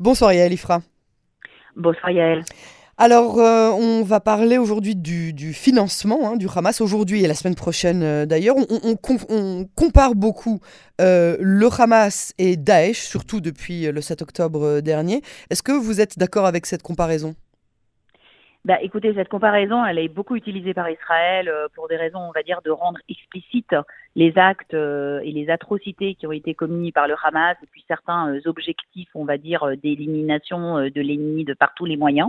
Bonsoir Yael Ifra. Bonsoir Yael. Alors, euh, on va parler aujourd'hui du, financement hein, du Hamas, aujourd'hui et la semaine prochaine euh, d'ailleurs. On, compare beaucoup euh, le Hamas et Daesh, surtout depuis le 7 octobre dernier. Est-ce que vous êtes d'accord avec cette comparaison? Bah, écoutez, cette comparaison, elle est beaucoup utilisée par Israël pour des raisons, on va dire, de rendre explicites les actes et les atrocités qui ont été commis par le Hamas et puis certains objectifs, on va dire, d'élimination de l'ennemi de par tous les moyens.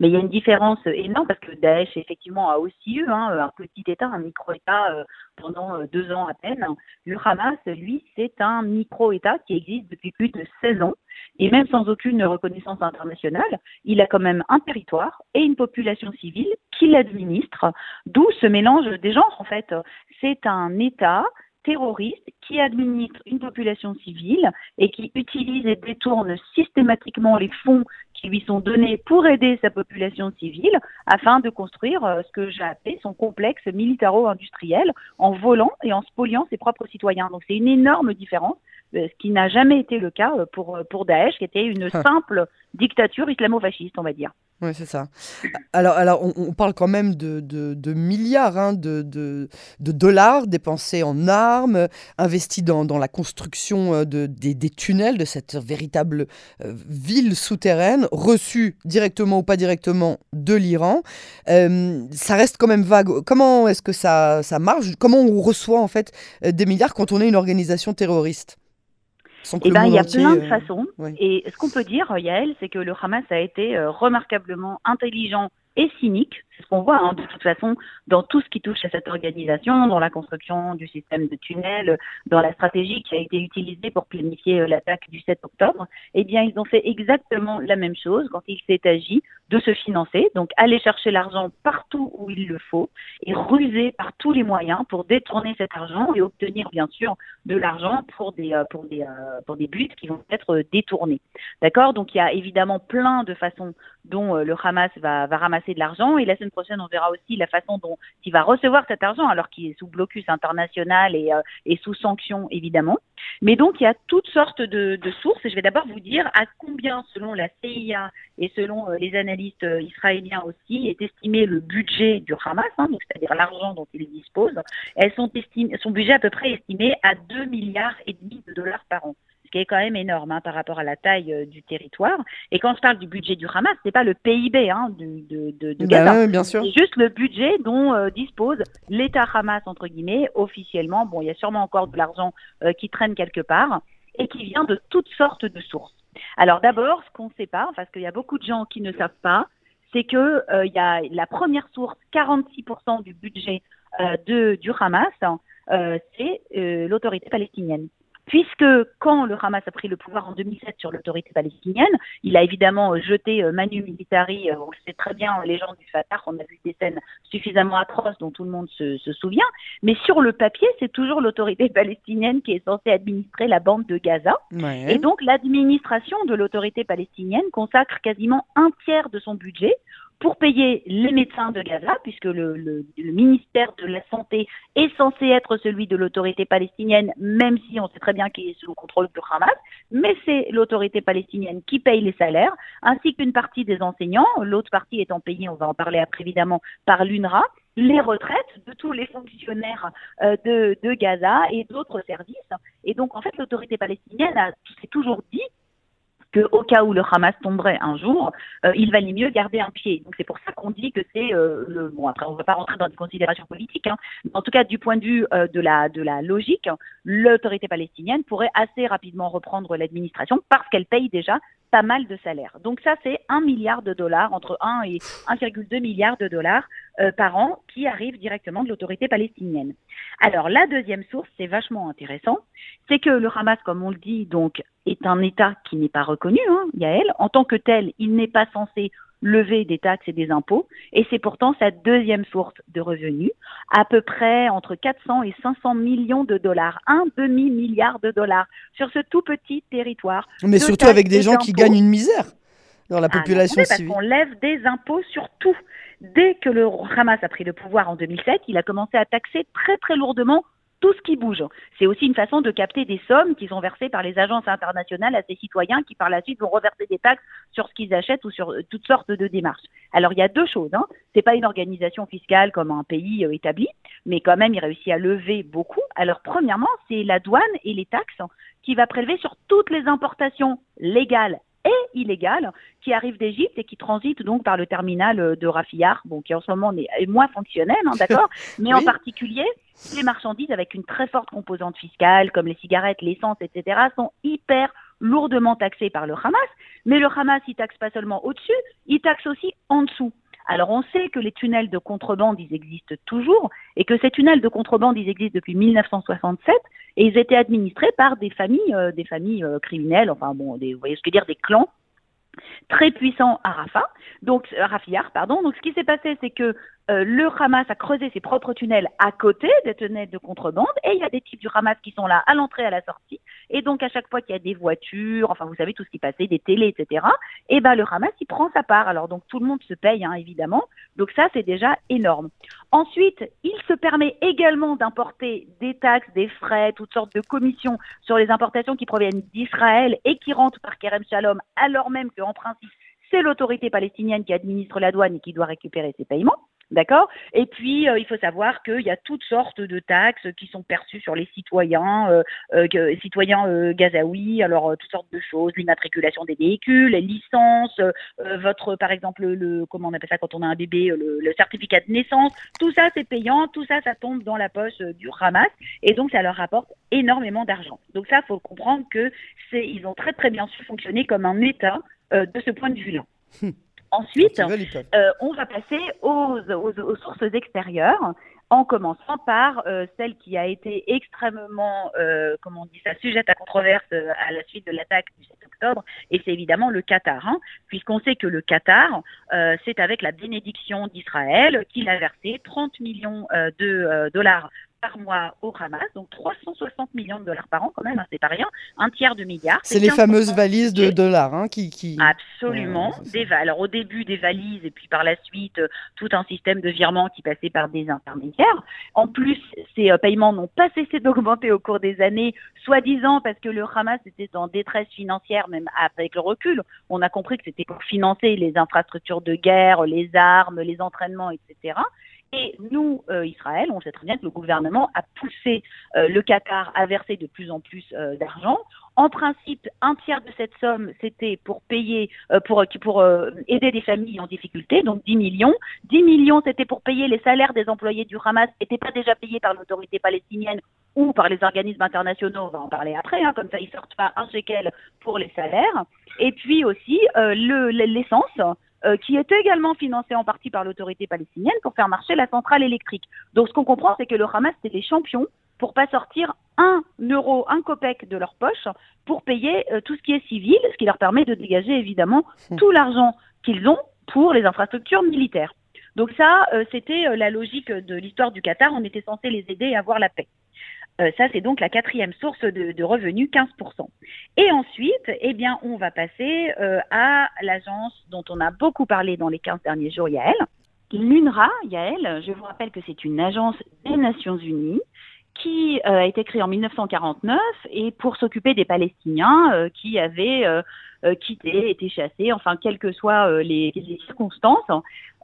Mais il y a une différence énorme parce que Daesh, effectivement, a aussi eu hein, un petit État, un micro-État euh, pendant euh, deux ans à peine. Le Hamas, lui, c'est un micro-État qui existe depuis plus de 16 ans. Et même sans aucune reconnaissance internationale, il a quand même un territoire et une population civile qui l'administre, d'où ce mélange des genres, en fait. C'est un État terroriste qui administre une population civile et qui utilise et détourne systématiquement les fonds qui lui sont donnés pour aider sa population civile afin de construire euh, ce que j'ai appelé son complexe militaro-industriel en volant et en spoliant ses propres citoyens. Donc c'est une énorme différence, ce qui n'a jamais été le cas euh, pour, pour Daesh, qui était une simple dictature islamo-fasciste, on va dire. Oui, c'est ça. Alors, alors on, parle quand même de, de, milliards hein, de, de, dollars dépensés en armes, investis dans, dans la construction euh, de, des, des, tunnels de cette véritable euh, ville souterraine, reçue directement ou pas directement de l'Iran. Euh, ça reste quand même vague. Comment est-ce que ça, ça marche? Comment on reçoit en fait des milliards quand on est une organisation terroriste? Eh ben, il y a plein de euh, façons. Et ce qu'on peut dire, Yael, c'est que le Hamas a été euh, remarquablement intelligent et cynique. C'est ce qu'on voit hein, de toute façon dans tout ce qui touche à cette organisation, dans la construction du système de tunnels, dans la stratégie qui a été utilisée pour planifier euh, l'attaque du 7 octobre. Eh bien, ils ont fait exactement la même chose quand il s'est agi de se financer, donc aller chercher l'argent partout où il le faut et ruser par tous les moyens pour détourner cet argent et obtenir bien sûr de l'argent pour des euh, pour des euh, pour des buts qui vont être détournés. D'accord? Donc il y a évidemment plein de façons dont le Hamas va, va ramasser de l'argent et la semaine prochaine on verra aussi la façon dont il va recevoir cet argent alors qu'il est sous blocus international et, euh, sous sanction évidemment. Mais donc il y a toutes sortes de, sources et je vais d'abord vous dire à combien selon la CIA et selon les analyses euh, israélien aussi, est estimé le budget du Hamas, hein, c'est-à-dire l'argent dont il dispose. Elles sont estimées, son budget à peu près estimé à 2 milliards et demi de dollars par an ce qui est quand même énorme hein, par rapport à la taille euh, du territoire. Et quand je parle du budget du Hamas, c'est pas le PIB hein, de, de, de bah Gaza, bien sûr. c'est juste le budget dont euh, dispose l'État Hamas entre guillemets officiellement. Bon, il y a sûrement encore de l'argent qui traîne quelque part et qui vient de toutes sortes de sources. Alors d'abord, ce qu'on ne sait pas, parce qu'il y a beaucoup de gens qui ne savent pas, c'est que euh, il y a la première source, 46% du budget euh, de, du Hamas, euh, c'est l'autorité palestinienne puisque quand le Hamas a pris le pouvoir en 2007 sur l'autorité palestinienne, il a évidemment euh, jeté euh, Manu Militari, euh, on le sait très bien, les gens du Fatah, on a vu des scènes suffisamment atroces dont tout le monde se, souvient, mais sur le papier, c'est toujours l'autorité palestinienne qui est censée administrer la bande de Gaza, et donc l'administration de l'autorité palestinienne consacre quasiment un tiers de son budget pour payer les médecins de Gaza, puisque le, ministère de la Santé est censé être celui de l'autorité palestinienne, même si on sait très bien qu'il est sous le contrôle du Hamas, mais c'est l'autorité palestinienne qui paye les salaires, ainsi qu'une partie des enseignants, l'autre partie étant payée, on va en parler après évidemment, par l'UNRWA, les retraites de tous les fonctionnaires euh, de, de Gaza et d'autres services. Et donc, en fait, l'autorité palestinienne s'est toujours dit au cas où le Hamas tomberait un jour, euh, il valait mieux garder un pied. Donc c'est pour ça qu'on dit que c'est euh, le bon. Après, on ne va pas rentrer dans des considérations politiques. Hein, en tout cas, du point de vue euh, de la de la logique, l'autorité palestinienne pourrait assez rapidement reprendre l'administration parce qu'elle paye déjà pas mal de salaires. Donc ça, c'est un milliard de dollars, entre 1 et 1,2 milliard de dollars par an qui arrivent directement de l'autorité palestinienne. Alors la deuxième source, c'est vachement intéressant, c'est que le Hamas, comme on le dit, donc est un État qui n'est pas reconnu, hein, Yael. En tant que tel, il n'est pas censé lever des taxes et des impôts, et c'est pourtant sa deuxième source de revenus, à peu près entre 400 et 500 millions de dollars, un demi-milliard de dollars sur ce tout petit territoire. Mais surtout avec des gens qui gagnent une misère dans la ah, population civile. Parce qu'on lève des impôts sur tout. Dès que le Hamas a pris le pouvoir en 2007, il a commencé à taxer très très lourdement tout ce qui bouge. C'est aussi une façon de capter des sommes qui sont versées par les agences internationales à ces citoyens qui par la suite vont reverser des taxes sur ce qu'ils achètent ou sur euh, toutes sortes de démarches. Alors il y a deux choses. Hein. C'est pas une organisation fiscale comme un pays euh, établi, mais quand même il réussit à lever beaucoup. Alors premièrement, c'est la douane et les taxes qui va prélever sur toutes les importations légales et illégales qui arrivent d'Égypte et qui transitent donc par le terminal euh, de Rafillard, bon, qui en ce moment est moins fonctionnel, hein, d'accord, mais en particulier les marchandises avec une très forte composante fiscale, comme les cigarettes, l'essence, etc., sont hyper lourdement taxées par le Hamas. Mais le Hamas, il taxe pas seulement au-dessus, il taxe aussi en dessous. Alors on sait que les tunnels de contrebande, ils existent toujours, et que ces tunnels de contrebande, ils existent depuis 1967, et ils étaient administrés par des familles, euh, des familles euh, criminelles, enfin bon, vous voyez ce que je veux dire, des clans très puissants à Rafah, donc à Rafiyar, pardon. Donc ce qui s'est passé, c'est que euh, le Hamas a creusé ses propres tunnels à côté des tunnels de contrebande et il y a des types du Hamas qui sont là à l'entrée et à la sortie. Et donc à chaque fois qu'il y a des voitures, enfin vous savez tout ce qui passait, des télés, etc. Et ben le Hamas il prend sa part. Alors donc tout le monde se paye hein, évidemment. Donc ça c'est déjà énorme. Ensuite il se permet également d'importer des taxes, des frais, toutes sortes de commissions sur les importations qui proviennent d'Israël et qui rentrent par Kerem Shalom, alors même qu'en principe c'est l'autorité palestinienne qui administre la douane et qui doit récupérer ces paiements. D'accord? Et puis, euh, il faut savoir qu'il y a toutes sortes de taxes qui sont perçues sur les citoyens, euh, euh, citoyens euh, gazaouis, alors toutes sortes de choses, l'immatriculation des véhicules, les licences, votre, par exemple, le, comment on appelle ça quand on a un bébé, le, le certificat de naissance, tout ça c'est payant, tout ça ça tombe dans la poche du Hamas, et donc ça leur rapporte énormément d'argent. Donc ça, faut comprendre que c'est, ils ont très très bien su fonctionner comme un État de ce point de vue-là. Ensuite, euh, on va passer aux, sources extérieures, en commençant par euh, celle qui a été extrêmement, euh, comment on dit ça, sujette à controverse à la suite de l'attaque du 7 octobre, et c'est évidemment le Qatar, hein, puisqu'on sait que le Qatar, c'est avec la bénédiction d'Israël qu'il a versé 30 millions de dollars par mois au Hamas, donc 360 millions de dollars par an quand même, hein, c'est pas rien, un tiers de milliard. C'est les fameuses valises de dollars hein, qui, qui... Absolument, des alors au début des valises et puis par la suite euh, tout un système de virements qui passait par des intermédiaires. En plus, ces euh, paiements n'ont pas cessé d'augmenter au cours des années, soi-disant parce que le Hamas était en détresse financière, même avec le recul. On a compris que c'était pour financer les infrastructures de guerre, les armes, les entraînements, etc. Et nous, euh, Israël, on sait très bien que le gouvernement a poussé euh, le Qatar à verser de plus en plus euh, d'argent. En principe, un tiers de cette somme, c'était pour payer, pour, aider des familles en difficulté, donc 10 millions. 10 millions, c'était pour payer les salaires des employés du Hamas, qui n'étaient pas déjà payés par l'autorité palestinienne ou par les organismes internationaux, on va en parler après, hein, comme ça ils sortent pas un shekel pour les salaires. Et puis aussi l'essence. Euh, qui était également financé en partie par l'autorité palestinienne pour faire marcher la centrale électrique. Donc ce qu'on comprend, c'est que le Hamas, c'était des champions pour pas sortir un euro, un copec de leur poche pour payer euh, tout ce qui est civil, ce qui leur permet de dégager évidemment hmm. tout l'argent qu'ils ont pour les infrastructures militaires. Donc ça, euh, c'était la logique de l'histoire du Qatar. On était censé les aider à avoir la paix. Euh, ça, c'est donc la quatrième source de, revenus, 15%. Et ensuite, eh bien, on va passer euh, à l'agence dont on a beaucoup parlé dans les 15 derniers jours, Yael. L'UNRWA, Yael, je vous rappelle que c'est une agence des Nations Unies qui euh, a été créée en 1949 et pour s'occuper des Palestiniens qui avaient quitté, été chassés, enfin, quelles que soient les, les circonstances.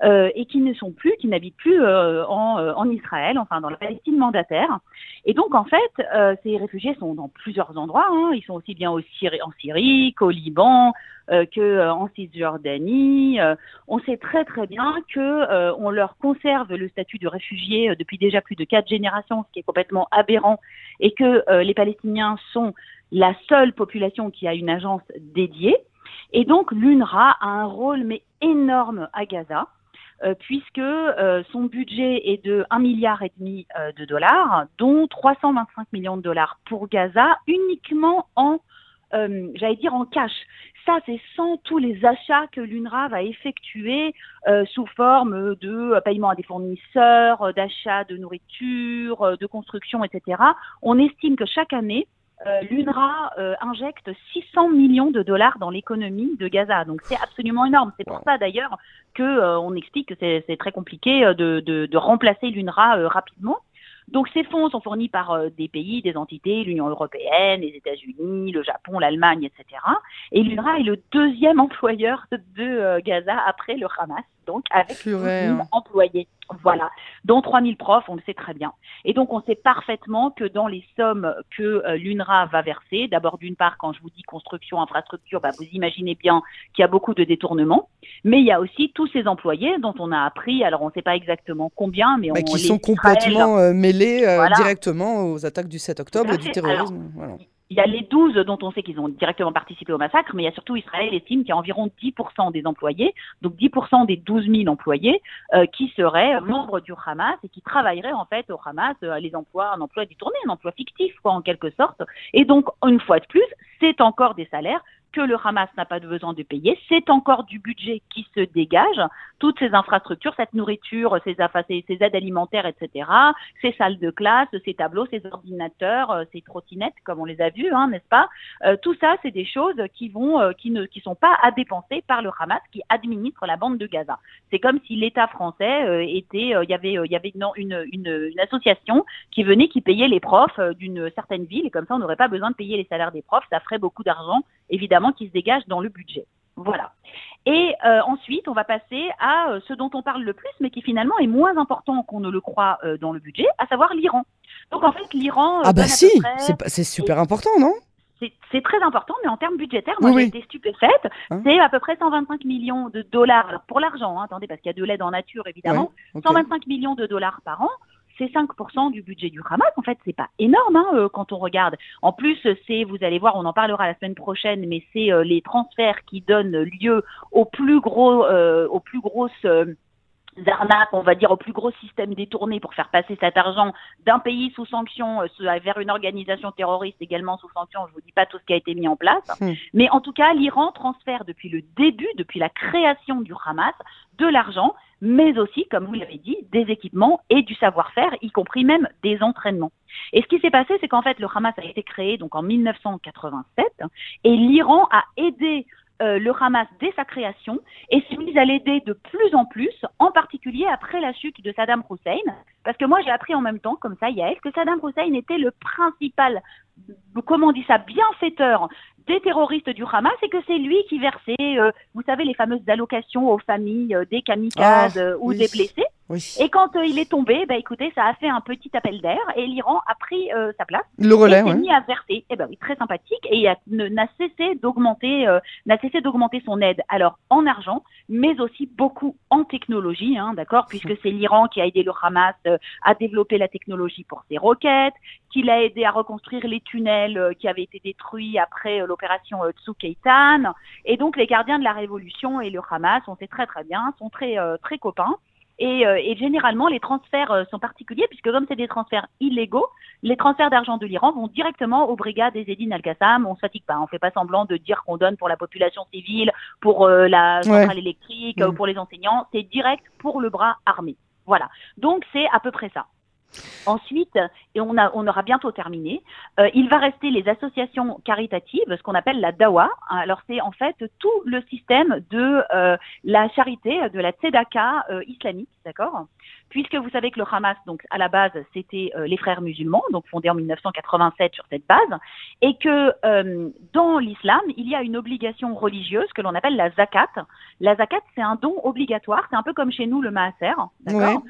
Euh, et qui ne sont plus, qui n'habitent plus euh, en, euh, en, Israël, enfin dans la Palestine mandataire. Et donc en fait, ces réfugiés sont dans plusieurs endroits. Hein. Ils sont aussi bien au Syrie, en Syrie qu'au Liban, que en Cisjordanie. on sait très très bien que on leur conserve le statut de réfugié depuis déjà plus de quatre générations, ce qui est complètement aberrant, et que les Palestiniens sont la seule population qui a une agence dédiée. Et donc l'UNRWA a un rôle mais énorme à Gaza. Euh, puisque euh, son budget est de 1 milliard et demi euh, de dollars, dont 325 millions de dollars pour Gaza, uniquement en, j'allais dire en cash. Ça, c'est sans tous les achats que l'UNRWA va effectuer sous forme de paiement à des fournisseurs, d'achat de nourriture, de construction, etc. On estime que chaque année, euh, l'UNRWA euh, injecte 600 millions de dollars dans l'économie de Gaza. Donc c'est absolument énorme. C'est pour ça d'ailleurs que euh, on explique que c'est très compliqué de, de, de remplacer l'UNRWA rapidement. Donc ces fonds sont fournis par euh, des pays, des entités, l'Union européenne, les États-Unis, le Japon, l'Allemagne, etc. Et l'UNRWA est le deuxième employeur de Gaza après le Hamas donc avec 000 hein. employés. Voilà, dont 3000 profs, on le sait très bien. Et donc, on sait parfaitement que dans les sommes que euh, l'UNRWA va verser, d'abord, d'une part, quand je vous dis construction, infrastructure, bah, vous imaginez bien qu'il y a beaucoup de détournements, mais il y a aussi tous ces employés dont on a appris, alors on ne sait pas exactement combien, mais bah, on Qui sont complètement euh, mêlés euh, directement aux attaques du 7 octobre et du terrorisme. voilà. Il y a les 12 dont on sait qu'ils ont directement participé au massacre, mais il y a surtout Israël estime qu'il y a environ 10% des employés, donc 10% des 12 000 employés, euh, qui seraient membres du Hamas et qui travailleraient en fait au Hamas, euh, les emplois, un emploi détourné, un emploi fictif, quoi, en quelque sorte. Et donc, une fois de plus, c'est encore des salaires que le Hamas n'a pas besoin de payer. C'est encore du budget qui se dégage. Toutes ces infrastructures, cette nourriture, ces, aides alimentaires, etc., ces salles de classe, ces tableaux, ces ordinateurs, euh, ces trottinettes, comme on les a vus, hein, n'est-ce pas euh, Tout ça, c'est des choses qui vont, euh, qui ne, qui sont pas à dépenser par le Hamas, qui administre la bande de Gaza. C'est comme si l'État français était, il y avait, y avait une, une, une, association qui venait, qui payait les profs d'une certaine ville, et comme ça, on n'aurait pas besoin de payer les salaires des profs. Ça ferait beaucoup d'argent, évidemment qui se dégage dans le budget. Voilà. Et euh, ensuite, on va passer à euh, ce dont on parle le plus, mais qui finalement est moins important qu'on ne le croit euh, dans le budget, à savoir l'Iran. Donc en fait, l'Iran. ah bah si, c'est super important, non? C'est très important, mais en termes budgétaires, moi j'ai été stupéfaite. Hein c'est à peu près 125 millions de dollars pour l'argent. Hein, attendez, parce qu'il y a de l'aide en nature évidemment. 125 millions de dollars par an c'est 5% du budget du Hamas. En fait, c'est pas énorme hein, euh, quand on regarde. En plus, c'est, vous allez voir, on en parlera la semaine prochaine, mais c'est euh, les transferts qui donnent lieu aux plus gros, euh, aux plus grosses arnaques, on va dire, au plus gros système détourné pour faire passer cet argent d'un pays sous sanction vers une organisation terroriste également sous sanction. Je vous dis pas tout ce qui a été mis en place, hmm. mais en tout cas, l'Iran transfère depuis le début, depuis la création du Hamas, de l'argent mais aussi, comme vous l'avez dit, des équipements et du savoir-faire, y compris même des entraînements. Et ce qui s'est passé, c'est qu'en fait, le Hamas a été créé donc en 1987 et l'Iran a aidé euh, le Hamas dès sa création et s'est mis à l'aider de plus en plus, en particulier après la chute de Saddam Hussein. Parce que moi, j'ai appris en même temps, comme ça, Yael, que Saddam Hussein était le principal, comment on dit ça, bienfaiteur des terroristes du Hamas et que c'est lui qui versait, euh, vous savez, les fameuses allocations aux familles euh, des kamikazes ah, ou des blessés. Et quand il est tombé, bah, écoutez, ça a fait un petit appel d'air et l'Iran a pris sa place. Le relais, et s'est mis à verser. Eh ben oui, très sympathique et n'a cessé d'augmenter, n'a cessé d'augmenter son aide. Alors en argent, mais aussi beaucoup en technologie, hein, d'accord, puisque c'est l'Iran qui a aidé le Hamas à développer la technologie pour ses roquettes, qui l'a aidé à reconstruire les tunnels qui avaient été détruits après l'opération euh, Tsukeitan. Et donc les gardiens de la révolution et le Hamas, on sait très très bien, sont très euh, très copains. Et, euh, et, généralement, les transferts sont particuliers puisque comme c'est des transferts illégaux, les transferts d'argent de l'Iran vont directement aux brigades des Eddin al-Qassam. On ne fatigue pas, on fait pas semblant de dire qu'on donne pour la population civile, pour la centrale électrique, ou pour les enseignants. C'est direct pour le bras armé. Voilà. Donc c'est à peu près ça. Ensuite, et on, aura bientôt terminé, euh, il va rester les associations caritatives, ce qu'on appelle la dawa. Alors c'est en fait tout le système de euh, la charité, de la tzedaka euh, islamique, d'accord? Puisque vous savez que le Hamas, donc à la base, c'était les frères musulmans, donc fondés en 1987 sur cette base, et que dans l'islam, il y a une obligation religieuse que l'on appelle la zakat. La zakat, c'est un don obligatoire, c'est un peu comme chez nous le maaser, d'accord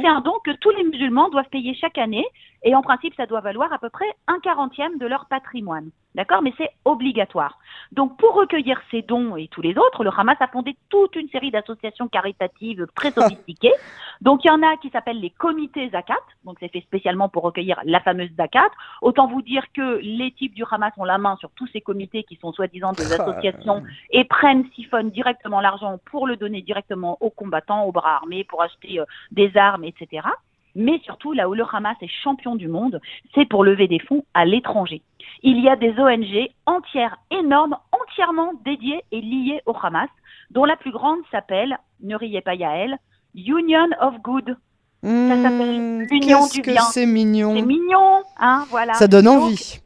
C'est un don que tous les musulmans doivent payer chaque année et en principe, ça doit valoir à peu près un quarantième de leur patrimoine. D'accord? Mais c'est obligatoire. Donc, pour recueillir ces dons et tous les autres, le Hamas a fondé toute une série d'associations caritatives très sophistiquées. Donc, il y en a qui s'appellent les comités zakat. Donc, c'est fait spécialement pour recueillir la fameuse zakat. Autant vous dire que les types du Hamas ont la main sur tous ces comités qui sont soi-disant des ah, associations et prennent, siphonnent directement l'argent pour le donner directement aux combattants, aux bras armés, pour acheter euh, des armes, etc mais surtout là où le Hamas est champion du monde, c'est pour lever des fonds à l'étranger. Il y a des ONG entières, énormes, entièrement dédiées et liées au Hamas, dont la plus grande s'appelle, ne riez pas Yael, Union of Good. ça s'appelle hmm, Union du bien. C'est mignon. C'est mignon, hein, voilà. Ça donne envie.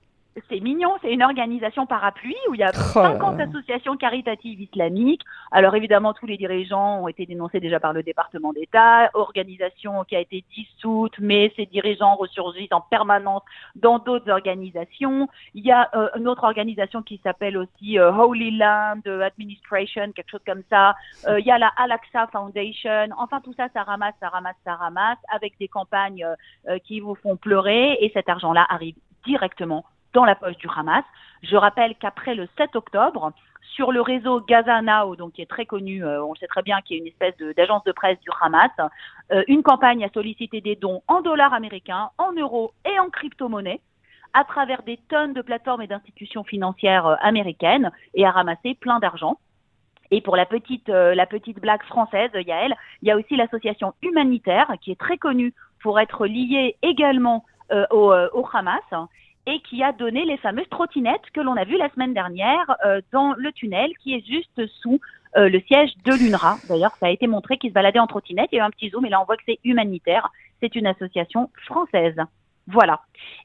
C'est mignon, c'est une organisation parapluie où il y a 50 associations caritatives islamiques. Alors évidemment, tous les dirigeants ont été dénoncés déjà par le département d'État, organisation qui a été dissoute, mais ces dirigeants ressurgissent en permanence dans d'autres organisations. Il y a euh, une autre organisation qui s'appelle aussi euh, Holy Land Administration, quelque chose comme ça. Euh, il y a la Al-Aqsa Foundation. Enfin, tout ça, ça ramasse, ça ramasse, ça ramasse, avec des campagnes qui vous font pleurer, et cet argent-là arrive directement dans la poche du Hamas. Je rappelle qu'après le 7 octobre, sur le réseau Gaza Now, donc qui est très connu, euh, on sait très bien qu'il y a une espèce d'agence de, presse du Hamas, euh, une campagne a sollicité des dons en dollars américains, en euros et en crypto-monnaies à travers des tonnes de plateformes et d'institutions financières euh, américaines et a ramassé plein d'argent. Et pour la petite, la petite blague française, Yael, il y a aussi l'association humanitaire qui est très connue pour être liée également au Hamas et qui a donné les fameuses trottinettes que l'on a vues la semaine dernière euh, dans le tunnel qui est juste sous euh, le siège de l'UNRWA. D'ailleurs, ça a été montré qu'ils se baladaient en trottinette. Il y a eu un petit zoom et là on voit que c'est humanitaire. C'est une association française. Voilà.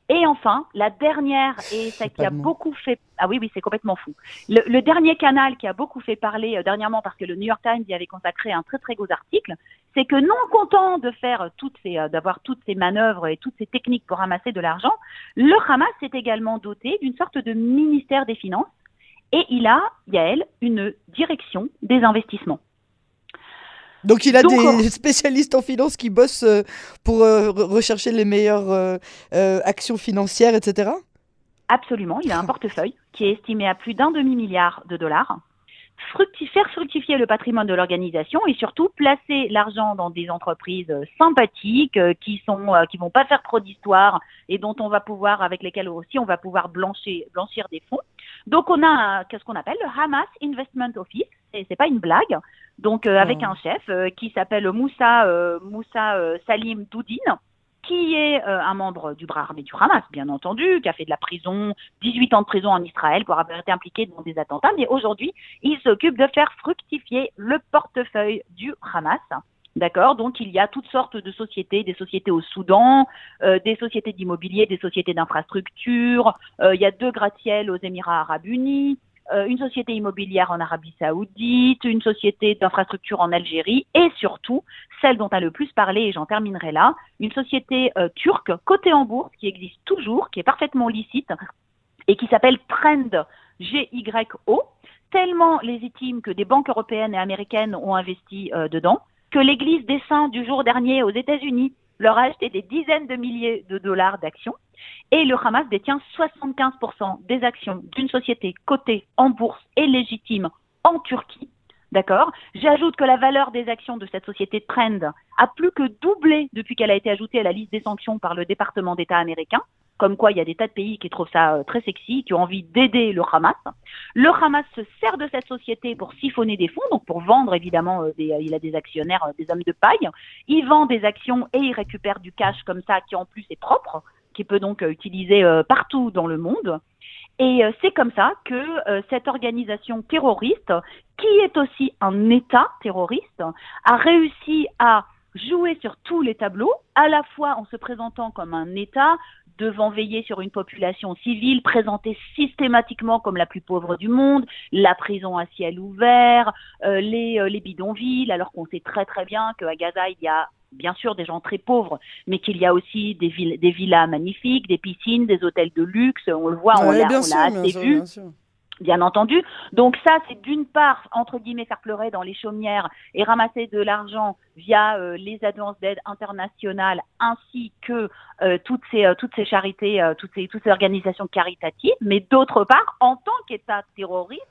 Et enfin, la dernière, et ça qui a beaucoup fait... Ah oui, oui, c'est complètement fou. Le, dernier canal qui a beaucoup fait parler euh, dernièrement, parce que le New York Times y avait consacré un très très gros article, c'est que non content de faire toutes ces, euh, d'avoir toutes ces manœuvres et toutes ces techniques pour ramasser de l'argent, le Hamas s'est également doté d'une sorte de ministère des Finances et il a, Yael, une direction des investissements. Donc il a des spécialistes en finance qui bossent euh, pour euh, rechercher les meilleures euh, actions financières, etc. Absolument, il a un portefeuille qui est estimé à plus d'un demi-milliard de dollars. Faire fructifier le patrimoine de l'organisation et surtout placer l'argent dans des entreprises sympathiques qui sont qui vont pas faire trop d'histoire et dont on va pouvoir avec lesquelles aussi on va pouvoir blanchir blanchir des fonds. Donc on a qu'est-ce qu'on appelle le Hamas Investment Office et c'est pas une blague. Donc euh, avec un chef euh, qui s'appelle Moussa euh, Moussa Salim Doudine qui est un membre du bras armé du Hamas, bien entendu, qui a fait de la prison, 18 ans de prison en Israël pour avoir été impliqué dans des attentats, mais aujourd'hui, il s'occupe de faire fructifier le portefeuille du Hamas. D'accord? Donc il y a toutes sortes de sociétés, des sociétés au Soudan, des sociétés d'immobilier, des sociétés d'infrastructure, il y a deux gratte-ciels aux Émirats arabes unis, euh, une société immobilière en Arabie saoudite, une société d'infrastructure en Algérie et surtout celle dont a le plus parlé, et j'en terminerai là, une société euh, turque cotée en bourse qui existe toujours, qui est parfaitement licite et qui s'appelle Trend GYO, tellement légitime que des banques européennes et américaines ont investi euh, dedans, que l'Église des Saints du jour dernier aux États-Unis leur a acheté des dizaines de milliers de dollars d'actions. Et le Hamas détient 75% des actions d'une société cotée en bourse et légitime en Turquie. D'accord? J'ajoute que la valeur des actions de cette société Trend a plus que doublé depuis qu'elle a été ajoutée à la liste des sanctions par le département d'État américain. Comme quoi, il y a des tas de pays qui trouvent ça euh, très sexy, qui ont envie d'aider le Hamas. Le Hamas se sert de cette société pour siphonner des fonds, donc pour vendre évidemment, euh, des, il a des actionnaires, euh, des hommes de paille. Il vend des actions et il récupère du cash comme ça, qui en plus est propre qui peut donc utiliser partout dans le monde. Et c'est comme ça que cette organisation terroriste, qui est aussi un État terroriste, a réussi à jouer sur tous les tableaux, à la fois en se présentant comme un État, devant veiller sur une population civile présentée systématiquement comme la plus pauvre du monde, la prison à ciel ouvert, euh, les, euh, les bidonvilles, alors qu'on sait très très bien qu'à Gaza, il y a bien sûr des gens très pauvres, mais qu'il y a aussi des, villes, des villas magnifiques, des piscines, des hôtels de luxe, on le voit, on l'a assez vu bien entendu. Donc ça, c'est d'une part, entre guillemets, faire pleurer dans les chaumières et ramasser de l'argent via euh, les agences d'aide internationales ainsi que euh, toutes ces euh, toutes ces charités, toutes ces toutes ces organisations caritatives. Mais d'autre part, en tant qu'État terroriste,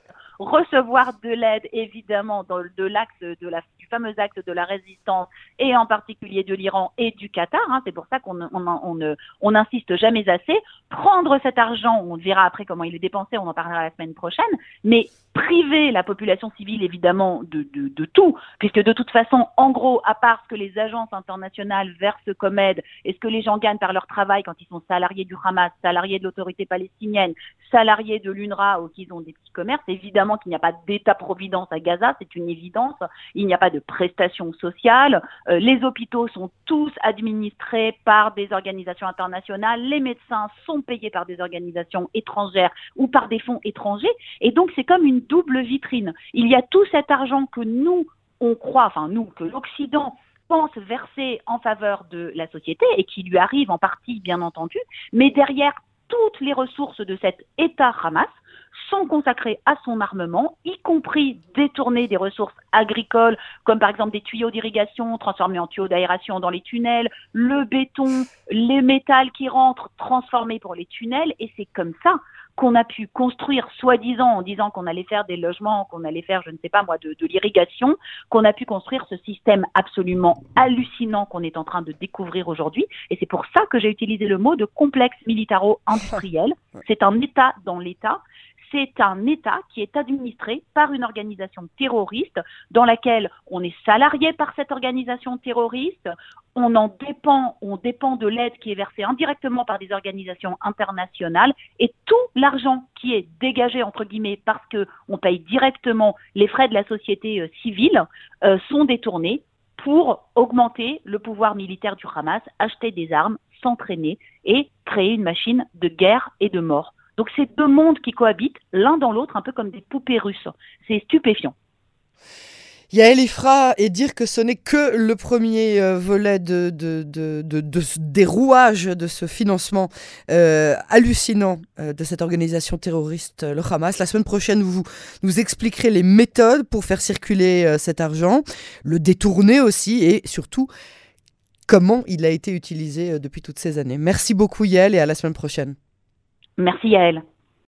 recevoir de l'aide évidemment de l'axe du fameux acte de la résistance et en particulier de l'Iran et du Qatar. Hein, c'est pour ça qu'on on, on, on n'insiste jamais assez. Prendre cet argent, on verra après comment il est dépensé, on en parlera la semaine prochaine, mais priver la population civile évidemment de, de, de, tout, puisque de toute façon, en gros, à part ce que les agences internationales versent comme aide et ce que les gens gagnent par leur travail quand ils sont salariés du Hamas, salariés de l'autorité palestinienne, salariés de l'UNRWA ou qu'ils ont des petits commerces, évidemment qu'il n'y a pas d'État-providence à Gaza, c'est une évidence, il n'y a pas de prestations sociales, euh, les hôpitaux sont tous administrés par des organisations internationales, les médecins sont payés par des organisations étrangères ou par des fonds étrangers, et donc c'est comme une double vitrine. Il y a tout cet argent que nous, on croit, enfin nous, que l'Occident pense verser en faveur de la société et qui lui arrive en partie, bien entendu, mais derrière toutes les ressources de cet État Hamas sont consacrées à son armement, y compris détourner des ressources agricoles, comme par exemple des tuyaux d'irrigation transformés en tuyaux d'aération dans les tunnels, le béton, les métals qui rentrent transformés pour les tunnels, et c'est comme ça qu'on a pu construire, soi-disant, en disant qu'on allait faire des logements, qu'on allait faire, je ne sais pas moi, de, de l'irrigation, qu'on a pu construire ce système absolument hallucinant qu'on est en train de découvrir aujourd'hui. Et c'est pour ça que j'ai utilisé le mot de complexe militaro-industriel. C'est un État dans l'État c'est un État qui est administré par une organisation terroriste dans laquelle on est salarié par cette organisation terroriste, on en dépend, on dépend de l'aide qui est versée indirectement par des organisations internationales et tout l'argent qui est dégagé entre guillemets parce que on paye directement les frais de la société euh, civile euh, sont détournés pour augmenter le pouvoir militaire du Hamas, acheter des armes, s'entraîner et créer une machine de guerre et de mort. Donc c'est deux mondes qui cohabitent l'un dans l'autre, un peu comme des poupées russes. C'est stupéfiant. Yael Ifra et dire que ce n'est que le premier euh, volet de, de, de, des rouages de ce financement euh, hallucinant euh, de cette organisation terroriste, le Hamas. La semaine prochaine, vous nous expliquerez les méthodes pour faire circuler cet argent, le détourner aussi et surtout comment il a été utilisé depuis toutes ces années. Merci beaucoup Yael et à la semaine prochaine. Merci Yael.